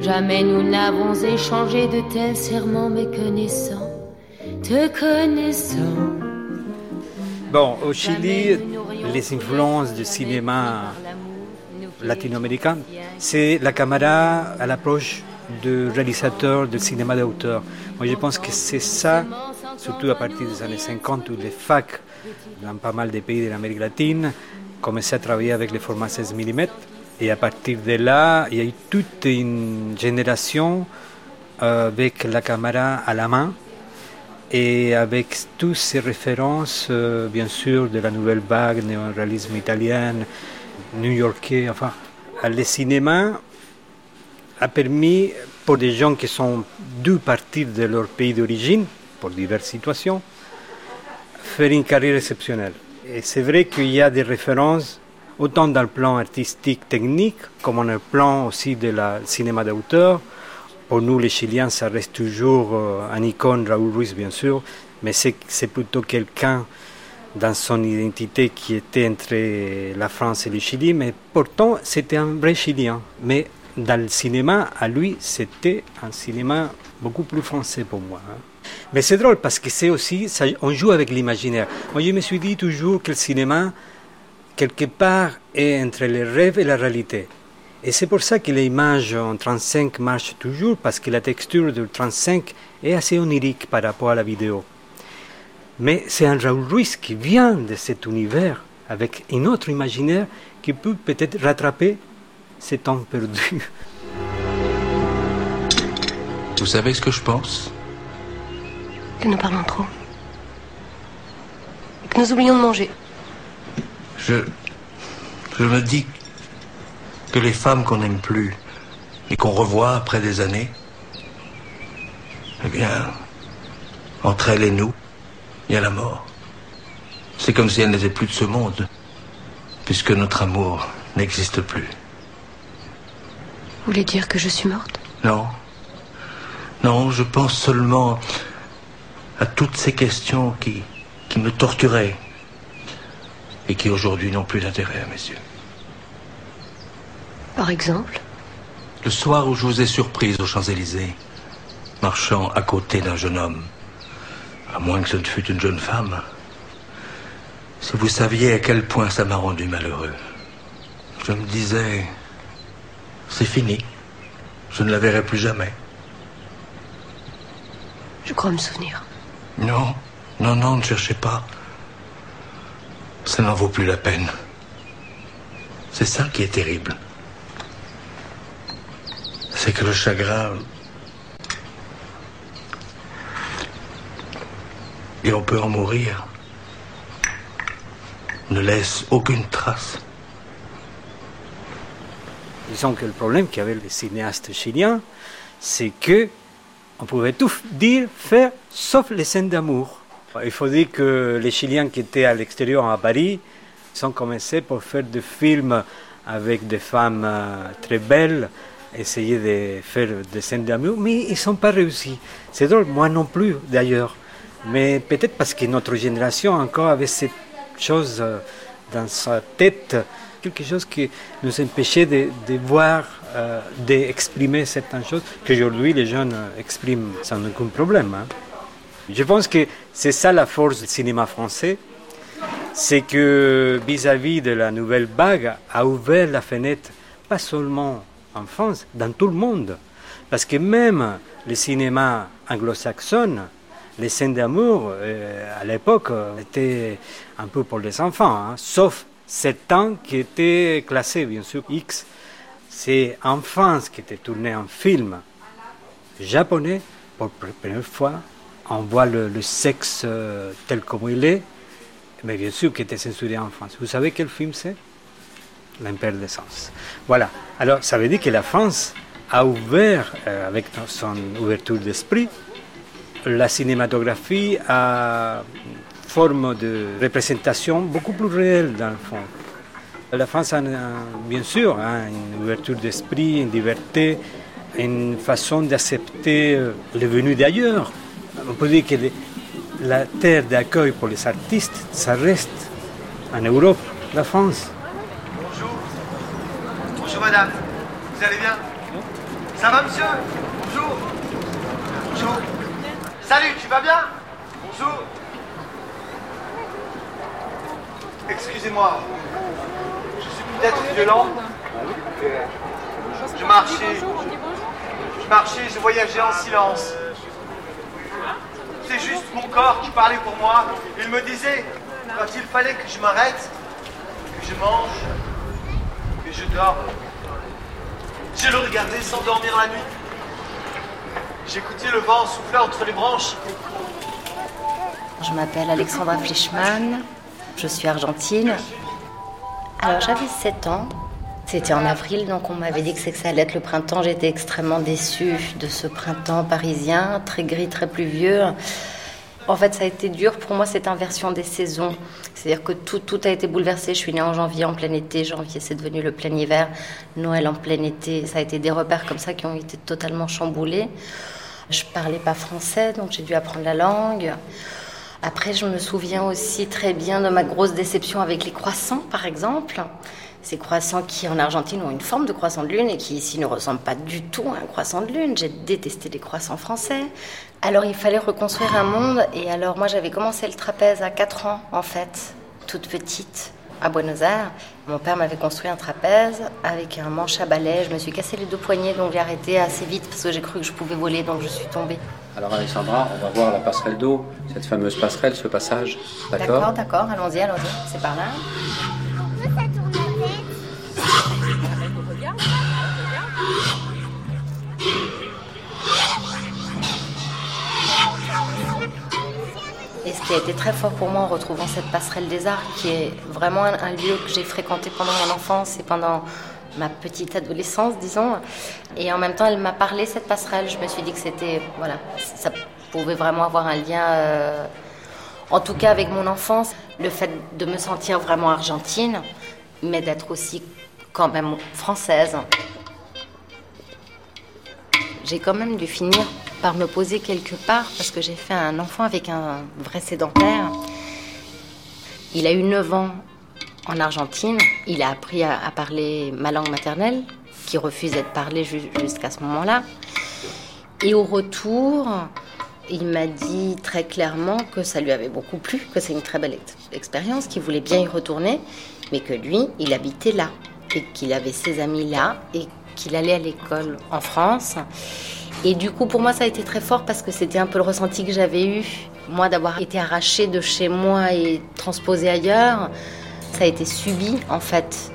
Jamais nous n'avons échangé de tels serments méconnaissants, te connaissant. Bon, au Chili, les influences du cinéma latino-américain, c'est la caméra à l'approche de réalisateurs de cinéma d'auteur. Moi, je pense que c'est ça, surtout à partir des années 50, où les facs, dans pas mal de pays de l'Amérique latine, commençaient à travailler avec les formats 16 mm. Et à partir de là, il y a eu toute une génération euh, avec la caméra à la main et avec toutes ces références, euh, bien sûr, de la nouvelle vague néo-réalisme italien, new-yorkais, enfin, le cinéma a permis pour des gens qui sont dû partir de leur pays d'origine, pour diverses situations, faire une carrière exceptionnelle. Et c'est vrai qu'il y a des références, autant dans le plan artistique, technique, comme dans le plan aussi de la cinéma d'auteur. Pour nous, les Chiliens, ça reste toujours un icône, Raúl Ruiz, bien sûr, mais c'est plutôt quelqu'un dans son identité qui était entre la France et le Chili, mais pourtant c'était un vrai Chilien. Mais dans le cinéma, à lui, c'était un cinéma beaucoup plus français pour moi. Hein. Mais c'est drôle parce que c'est aussi, on joue avec l'imaginaire. Moi, je me suis dit toujours que le cinéma, quelque part, est entre le rêve et la réalité. Et c'est pour ça que l'image en 35 marche toujours, parce que la texture du 35 est assez onirique par rapport à la vidéo. Mais c'est un Raoul Ruiz qui vient de cet univers avec un autre imaginaire qui peut peut-être rattraper ces temps perdus. Vous savez ce que je pense? Que nous parlons trop. Et que nous oublions de manger. Je. Je me dis que les femmes qu'on n'aime plus et qu'on revoit après des années, eh bien, entre elles et nous, il y a la mort. C'est comme si elles n'étaient plus de ce monde, puisque notre amour n'existe plus. Vous voulez dire que je suis morte? Non. Non, je pense seulement à toutes ces questions qui, qui me torturaient et qui aujourd'hui n'ont plus d'intérêt à mes yeux. Par exemple? Le soir où je vous ai surprise aux Champs-Élysées, marchant à côté d'un jeune homme, à moins que ce ne fût une jeune femme, si vous saviez à quel point ça m'a rendu malheureux. Je me disais, c'est fini. Je ne la verrai plus jamais. Je crois me souvenir. Non, non, non, ne cherchez pas. Ça n'en vaut plus la peine. C'est ça qui est terrible. C'est que le chagrin... Et on peut en mourir. Ne laisse aucune trace. Disons que le problème qu'avaient les cinéastes chiliens, c'est que on pouvait tout dire, faire, sauf les scènes d'amour. Il faut dire que les Chiliens qui étaient à l'extérieur, à Paris, ils ont commencé pour faire des films avec des femmes euh, très belles, essayer de faire des scènes d'amour, mais ils n'ont pas réussi. C'est drôle, moi non plus d'ailleurs. Mais peut-être parce que notre génération encore avait cette chose euh, dans sa tête, quelque chose qui nous empêchait de, voir, euh, d'exprimer certaines choses qu'aujourd'hui les jeunes expriment sans aucun problème. hein. Je pense que c'est ça la force du cinéma français, c'est que vis-à-vis de la nouvelle vague a ouvert la fenêtre, pas seulement en France, dans tout le monde. Parce que même le cinéma anglo-saxon, les scènes d'amour, euh, à l'époque, euh, étaient un peu pour les enfants, hein, sauf certains qui étaient classés, bien sûr, X. C'est en France qui était tourné un film japonais, pour la première fois, on voit le, sexe euh, tel comme il est, mais bien sûr qui était censuré en France. Vous savez quel film c'est? L'Impair des Sens. Voilà. Alors, ça veut dire que la France a ouvert, avec son ouverture d'esprit, la cinématographie à forme de représentation beaucoup plus réelle dans le fond. La France a, bien sûr hein, une ouverture d'esprit, une liberté, une façon d'accepter euh, les venus d'ailleurs. On peut dire que la terre d'accueil pour les artistes, ça reste en Europe, la France. Bonjour madame, vous allez bien? Ça va monsieur? Bonjour Bonjour Salut, tu vas bien? Bonjour Excusez-moi, je suis peut-être violent. Je marchais, je marchais, je voyageais en silence. C'est juste mon corps qui parlait pour moi. Il me disait, quand il fallait que je m'arrête, que je mange, que je dors. Je le regardais s'endormir la nuit. J'écoutais le vent souffler entre les branches. Je m'appelle Alexandra Fleischmann, je suis argentine. Alors j'avais 7 ans, c'était en avril, donc on m'avait dit que c'est que ça allait être le printemps. J'étais extrêmement déçue de ce printemps parisien, très gris, très pluvieux. En fait, ça a été dur. Pour moi, cette inversion des saisons. C'est-à-dire que tout, tout a été bouleversé. Je suis née en janvier, en plein été. Janvier, c'est devenu le plein hiver. Noël en plein été. Ça a été des repères comme ça qui ont été totalement chamboulés. Je parlais pas français, donc j'ai dû apprendre la langue. Après, je me souviens aussi très bien de ma grosse déception avec les croissants, par exemple. Ces croissants qui, en Argentine, ont une forme de croissant de lune et qui, ici, ne ressemblent pas du tout à un croissant de lune. J'ai détesté les croissants français. Alors, il fallait reconstruire un monde. Et alors, moi, j'avais commencé le trapèze à 4 ans, en fait, toute petite, à Buenos Aires. Mon père m'avait construit un trapèze avec un manche à balai. Je me suis cassé les deux poignets, donc j'ai arrêté assez vite parce que j'ai cru que je pouvais voler, donc je suis tombée. Alors Alexandra, on va voir la passerelle d'eau, cette fameuse passerelle, ce passage. D'accord, d'accord, allons-y, allons-y. C'est par là. Qui a été très fort pour moi en retrouvant cette passerelle des arts, qui est vraiment un, lieu que j'ai fréquenté pendant mon enfance et pendant ma petite adolescence, disons. Et en même temps, elle m'a parlé, cette passerelle. Je me suis dit que c'était, voilà, ça pouvait vraiment avoir un lien, euh, en tout cas avec mon enfance. Le fait de me sentir vraiment argentine, mais d'être aussi quand même française. J'ai quand même dû finir par me poser quelque part parce que j'ai fait un enfant avec un vrai sédentaire. Il a eu 9 ans en Argentine. Il a appris à, parler ma langue maternelle, qui refusait de parler jusqu'à ce moment-là. Et au retour, il m'a dit très clairement que ça lui avait beaucoup plu, que c'est une très belle expérience, qu'il voulait bien y retourner, mais que lui, il habitait là, et qu'il avait ses amis là, et qu'il allait à l'école en France. Et du coup, pour moi, ça a été très fort parce que c'était un peu le ressenti que j'avais eu, moi, d'avoir été arrachée de chez moi et transposée ailleurs. Ça a été subi, en fait.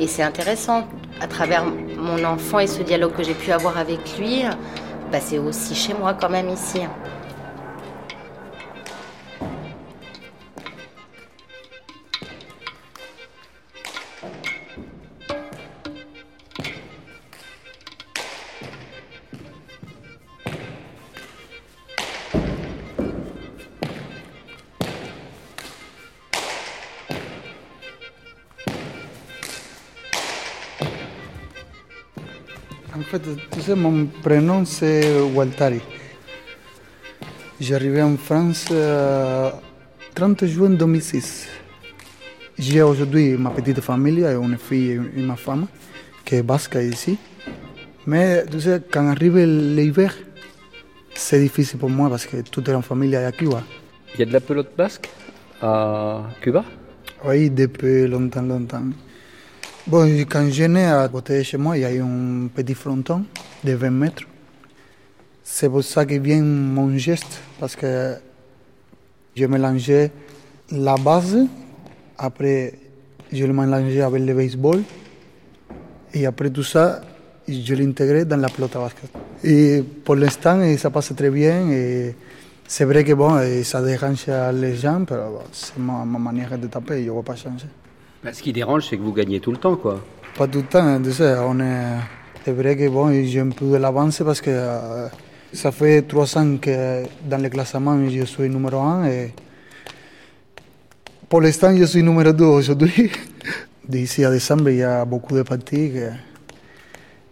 Et c'est intéressant, à travers mon enfant et ce dialogue que j'ai pu avoir avec lui, bah, c'est aussi chez moi quand même ici. Fait, tu sais, mon prénom c'est Waltari. J'arrivais en France euh, 30 juin 2006. J'ai aujourd'hui ma petite famille, une fille et ma femme, qui est basque ici. Mais tu sais, quand arrive l'hiver, c'est difficile pour moi parce que toute la famille est à Cuba. Il y a de la pelote basque à Cuba? Oui, depuis longtemps, longtemps. Bon, quand je né à côté de chez moi, il un petit fronton de 20 mètres. C'est pour ça que vient mon geste, parce que je mélangeais la base, après je le mélangeais avec le baseball, et après tout ça, je l'intégrais dans la pelote basket. Et pour l'instant, ça passe très bien, et c'est vrai que bon, ça dérange les gens, mais c'est ma, ma manière de taper, je ne vais pas changer. Bah, ce qui dérange, c'est que vous gagnez tout le temps, quoi. Pas tout le temps, tu sais, on est... C'est vrai que bon, j'ai un peu de l'avance parce que euh, ça fait trois ans que dans le classement, je suis numéro un et pour l'instant, je suis numéro deux aujourd'hui. D'ici à décembre, il y a beaucoup de parties que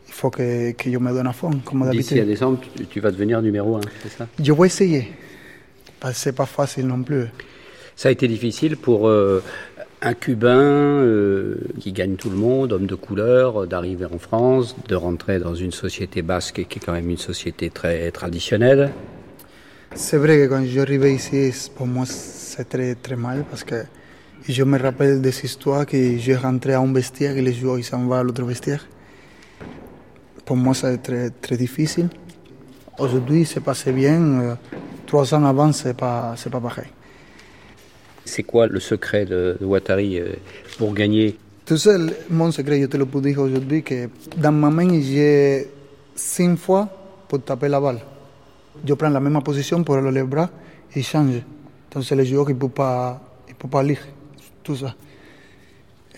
il faut que, que je me donne à fond, comme d'habitude. D'ici à décembre, tu, vas devenir numéro un, c'est ça? Je vais essayer. Parce que c'est pas facile non plus. Ça a été difficile pour euh, un Cubain euh, qui gagne tout le monde, homme de couleur, euh, d'arriver en France, de rentrer dans une société basque qui est quand même une société très traditionnelle. C'est vrai que quand j'arrivais ici, pour moi, c'est très, très mal parce que je me rappelle des histoires que je rentrais à un vestiaire et les joueurs ils s'en vont à l'autre vestiaire. Pour moi, c'est très, très difficile. Aujourd'hui, c'est passé bien. Euh, trois ans avant, c'est pas, c'est pas pareil. C'est quoi le secret de, de Ouattari euh, pour gagner? Tu sais, mon secret, je te le peux dire aujourd'hui, que dans ma main, j'ai cinq fois pour taper la balle. Je prends la même position pour les bras et change. Donc le joueur ne peut pas, il peut pas lire tout ça.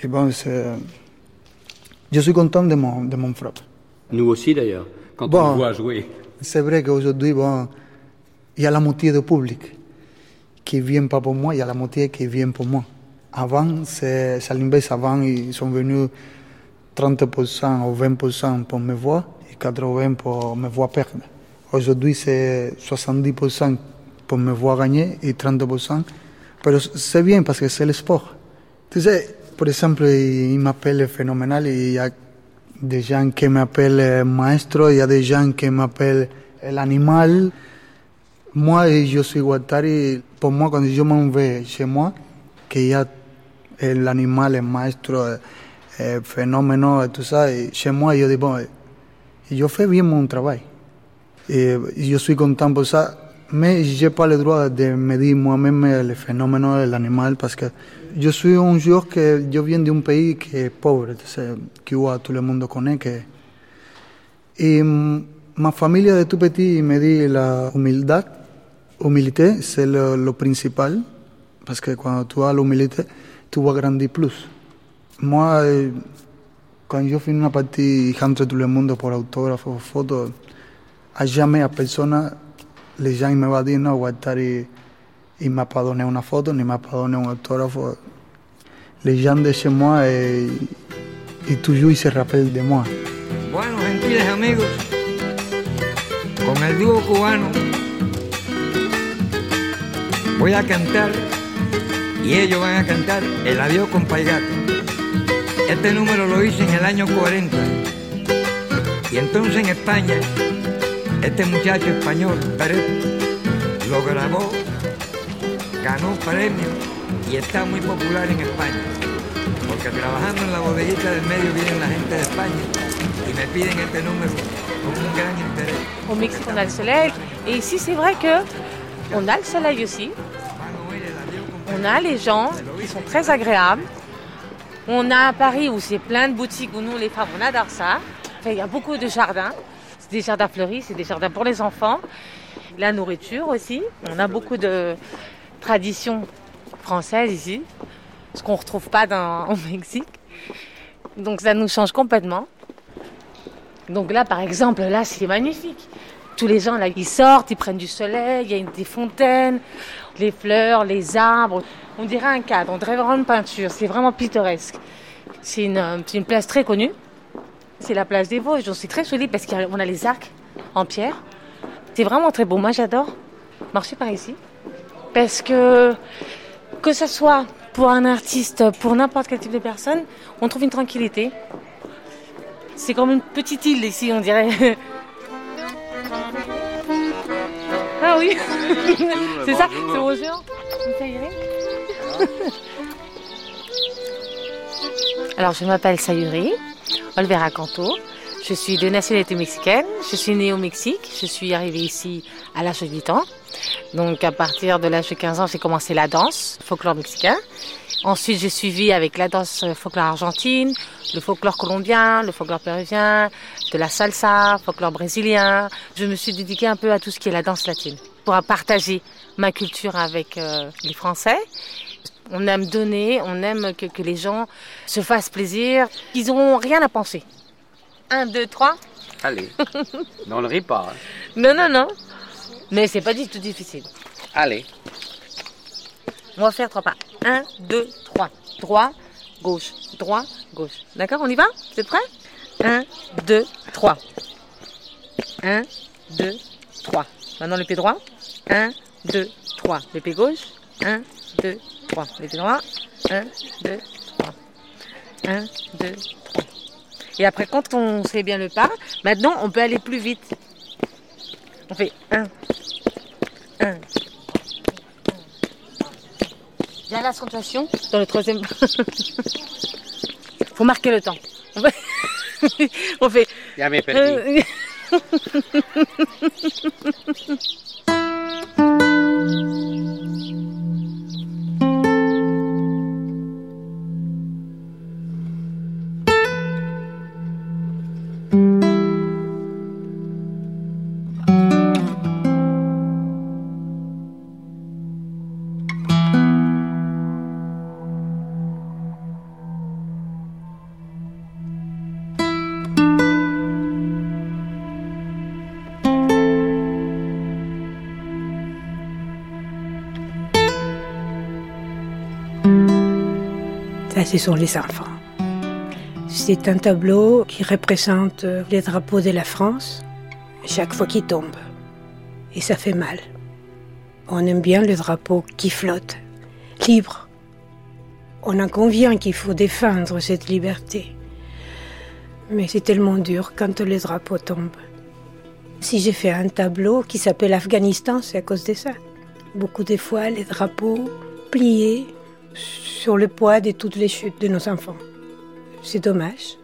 Et bon, je suis content de mon, de mon frappe. Nous aussi d'ailleurs, quand bon, on voit jouer. C'est vrai qu'aujourd'hui, bon, il y a la moitié du public qui vient pas pour moi, il y a la moitié qui vient pour moi. Avant, c'est l'inverse. Avant, ils sont venus 30% ou 20% pour me voir et 80% pour me voir perdre. Aujourd'hui, c'est 70% pour me voir gagner et 30%. Mais c'est bien parce que c'est le sport. Tu sais, par exemple, il m'appelle phénoménal et il y a des gens qui m'appellent maestro, il y a des gens qui m'appellent l'animal. Moi, je suis Guattari. Pour moi, quand je m'en vais chez moi, qu'il y a l'animal, le maestro, le phénomène, tout ça, et chez moi, je dis, bon, je fais bien mon travail. Et je suis content pour ça. Mais je n'ai pas le droit de me dire moi-même le phénomène de l'animal parce que je suis un joueur que je viens d'un pays qui est pauvre, Cuba, tout le monde connaît. Que... Et ma famille de tout petit me dit la humildad Humilité, c'est le, le, principal, parce que quand tu as l'humilité, tu vas grandir plus. Moi, quand je finis une partie, j'entre tout le monde pour autógrafo, photo, à jamais à personne, les gens me vont dire, non, Guattari, il m'a pas donné une photo, ni m'a pas donné un autógrafo. Les gens de chez moi, et, et toujours ils se rappellent de moi. Bueno, gentiles amigos, con el dúo cubano, voy a cantar y ellos van a cantar el adiós con Paigato. Este número lo hice en el año 40 Y entonces en España, este muchacho español, Pérez, lo grabó, ganó premio y está muy popular en España. Porque trabajando en la bodeguita del medio vienen la gente de España y me piden este número con un gran interés. Au Mexique, on a le soleil. Que on a le soleil aussi. On a les gens qui sont très agréables. On a à Paris où c'est plein de boutiques où nous, les femmes, on adore ça. Il y a beaucoup de jardins. C'est des jardins fleuris, c'est des jardins pour les enfants. La nourriture aussi. On a beaucoup de traditions françaises ici, ce qu'on ne retrouve pas dans, au Mexique. Donc ça nous change complètement. Donc là, par exemple, là, c'est magnifique. Tous les gens, là, ils sortent, ils prennent du soleil, il y a des fontaines, les fleurs, les arbres. On dirait un cadre, on dirait vraiment une peinture. C'est vraiment pittoresque. C'est une, euh, une place très connue. C'est la place des Vosges. C'est très joli parce qu'on a les arcs en pierre. C'est vraiment très beau. Moi, j'adore marcher par ici. Parce que, que ce soit pour un artiste, pour n'importe quel type de personne, on trouve une tranquillité. C'est comme une petite île ici, on dirait. oui, c'est ça, c'est. Ça irait Alors, je m'appelle Sayuri Olvera Canto. Je suis de nationalité mexicaine. Je suis née au Mexique. Je suis arrivée ici à l'âge de 8 ans. Donc, à partir de l'âge de 15 ans, j'ai commencé la danse, folklore mexicain. Ensuite, j'ai suivi avec la danse folklore argentine, le folklore colombien, le folklore péruvien, de la salsa, folklore brésilien. Je me suis dédiquée un peu à tout ce qui est la danse latine pour partager ma culture avec euh, les Français. On aime donner, on aime que, que les gens se fassent plaisir. Ils n'auront rien à penser. Un, deux, trois. Allez, on ne rit pas. hein. Non, non, non. Mais c'est pas du tout difficile. Allez. On va faire trois pas. Un, deux, trois. Droit, gauche, droit, gauche. D'accord, on y va? Vous êtes prêts? Un, deux, trois. Un, deux, trois. Maintenant le pied droit. Un, deux, trois. Le pied gauche. Un, deux, trois. Le pied droit. Un, deux, trois. Un, deux, trois. Et après, quand on sait bien le pas, maintenant on peut aller plus vite. On fait un, un, il y a l'accentuation dans le troisième. Faut marquer le temps. On fait. On fait... Ya me perdí. Ça, ce sont les enfants. C'est un tableau qui représente euh, les drapeaux de la France chaque fois qu'il tombe. Et ça fait mal. On aime bien le drapeau qui flotte, libre. On en convient qu'il faut défendre cette liberté. Mais c'est tellement dur quand le drapeau tombe. Si j'ai fait un tableau qui s'appelle Afghanistan, c'est à cause de ça. Beaucoup de fois, les drapeaux pliés sur le poids de toutes les chutes de nos enfants. C'est dommage.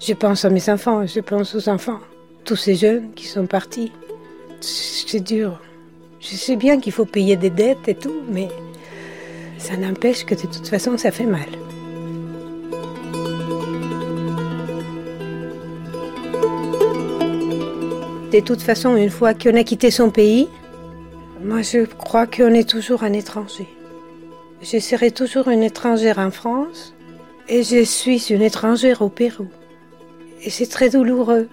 Je pense à mes enfants, je pense aux enfants, tous ces jeunes qui sont partis. C'est dur. Je sais bien qu'il faut payer des dettes et tout, mais ça n'empêche que de toute façon, ça fait mal. De toute façon, une fois qu'on a quitté son pays, moi je crois qu'on est toujours un étranger. Je serai toujours une étrangère en France et je suis une étrangère au Pérou. Et c'est très douloureux,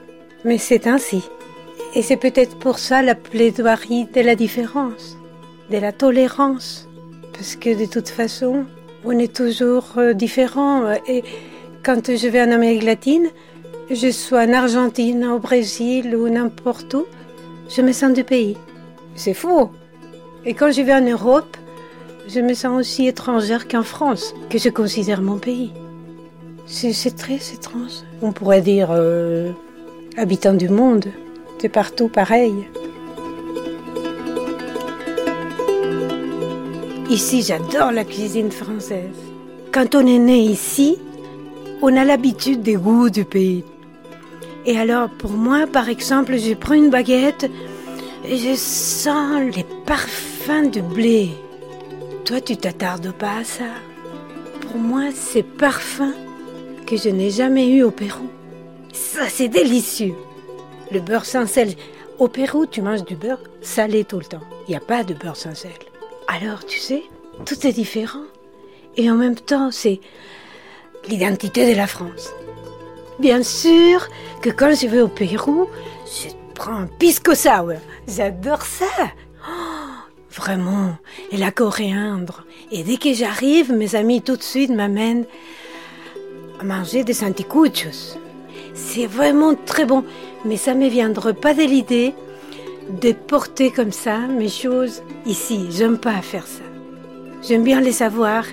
mais c'est ainsi. Et c'est peut-être pour ça la plaidoirie de la différence, de la tolérance. Parce que de toute façon, on est toujours euh, différent. Et quand je vais en Amérique latine, je sois en Argentine, au Brésil ou n'importe où, je me sens du pays. C'est faux. Et quand je vais en Europe, je me sens aussi étrangère qu'en France, que je considère mon pays. C'est très étrange. On pourrait dire euh, habitants du monde. C'est partout pareil. Ici, j'adore la cuisine française. Quand on est né ici, on a l'habitude des goûts du pays. Et alors, pour moi, par exemple, je prends une baguette et je sens les parfums du blé. Toi, tu t'attardes pas à ça. Pour moi, c'est parfum que je n'ai jamais eu au Pérou. Ça, c'est délicieux. Le beurre sans sel. Au Pérou, tu manges du beurre salé tout le temps. Il n'y a pas de beurre sans sel. Alors, tu sais, tout est différent. Et en même temps, c'est l'identité de la France. Bien sûr que quand je vais au Pérou, je prends un pisco sour. J'adore ça. Vraiment. Et la coriandre. Et dès que j'arrive, mes amis tout de suite m'amènent à manger des anticuchos. C'est vraiment très bon. Mais ça ne me viendrait pas de l'idée de porter comme ça mes choses ici. J'aime pas faire ça. J'aime bien les savoir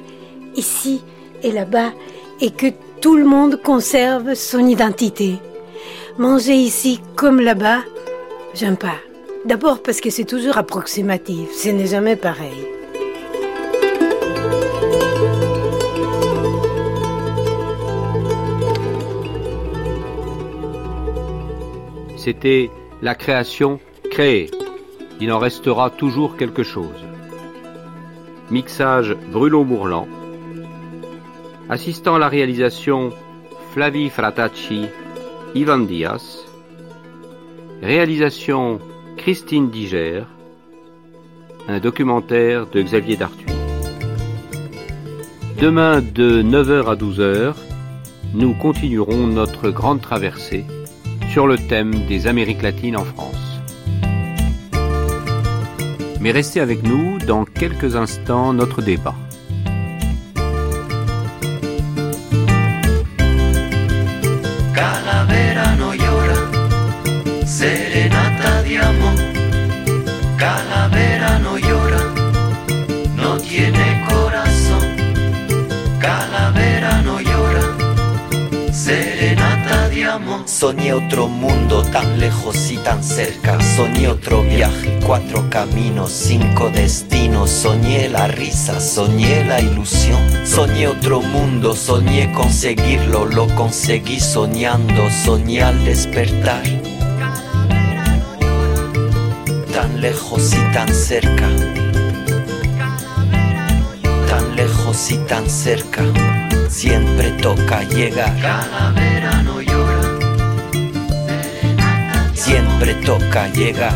ici et là-bas et que tout le monde conserve son identité. Manger ici comme là-bas, j'aime pas. D'abord parce que c'est toujours approximatif, ce n'est jamais pareil. C'était la création créée. Il en restera toujours quelque chose. Mixage Bruno Mourlan. Assistant à la réalisation Flavie Fratacci, Ivan Diaz. Réalisation Christine Diger. Un documentaire de Xavier Dartuy. Demain de 9h à 12h, nous continuerons notre grande traversée sur le thème des Amériques latines en France. Mais restez avec nous dans quelques instants notre débat. Soñé otro mundo tan lejos y tan cerca. Soñé otro viaje, cuatro caminos, cinco destinos. Soñé la risa, soñé la ilusión. Soñé otro mundo, soñé conseguirlo. Lo conseguí soñando, soñé al despertar. Tan lejos y tan cerca. Tan lejos y tan cerca. Siempre toca llegar. Calavera no llora, Siempre toca llegar.